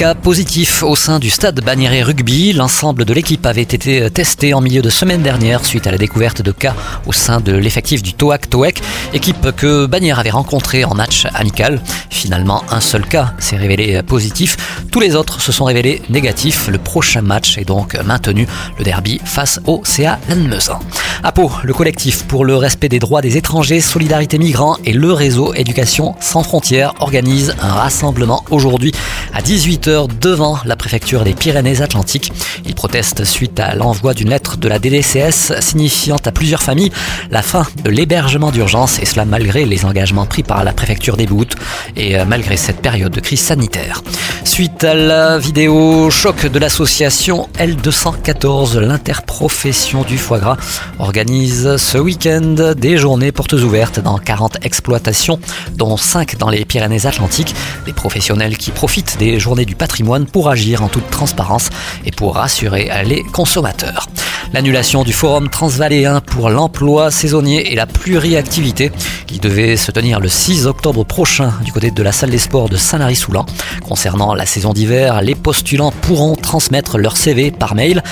cas positif au sein du stade Bagnères Rugby. L'ensemble de l'équipe avait été testé en milieu de semaine dernière suite à la découverte de cas au sein de l'effectif du Toac Toek, équipe que Bagnères avait rencontrée en match amical. Finalement, un seul cas s'est révélé positif. Tous les autres se sont révélés négatifs. Le prochain match est donc maintenu, le derby face au CA Lannemezan. À Pau, le collectif pour le respect des droits des étrangers, Solidarité Migrants et le réseau Éducation sans frontières organisent un rassemblement aujourd'hui à 18h devant la préfecture des Pyrénées-Atlantiques. Ils protestent suite à l'envoi d'une lettre de la DDCS signifiant à plusieurs familles la fin de l'hébergement d'urgence et cela malgré les engagements pris par la préfecture des Bouttes et euh, malgré cette période de crise sanitaire. Suite à la vidéo choc de l'association L214, l'interprofession du foie gras organise ce week-end des journées portes ouvertes dans 40 exploitations, dont 5 dans les Pyrénées-Atlantiques. Des professionnels qui profitent des journées du patrimoine pour agir en toute transparence et pour rassurer les consommateurs. L'annulation du forum transvaléen pour l'emploi saisonnier et la pluriactivité qui devait se tenir le 6 octobre prochain du côté de la salle des sports de Saint-Lary-Soulan. Concernant la saison d'hiver, les postulants pourront transmettre leur CV par mail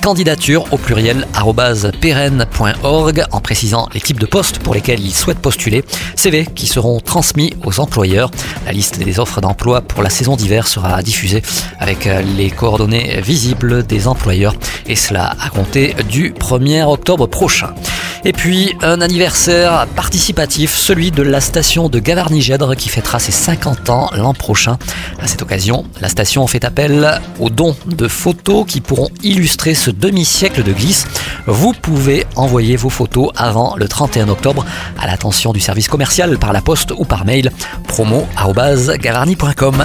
candidature au pluriel pérenne.org en précisant les types de postes pour lesquels ils souhaitent postuler, CV qui seront transmis aux employeurs. La liste des offres d'emploi pour la saison d'hiver sera diffusée avec les coordonnées visibles des employeurs et cela à compter du 1er octobre prochain. Et puis un anniversaire participatif, celui de la station de Gavarnie-Gèdre qui fêtera ses 50 ans l'an prochain. À cette occasion, la station fait appel aux dons de photos qui pourront illustrer ce demi-siècle de glisse. Vous pouvez envoyer vos photos avant le 31 octobre à l'attention du service commercial par la poste ou par mail promo.gavarnie.com.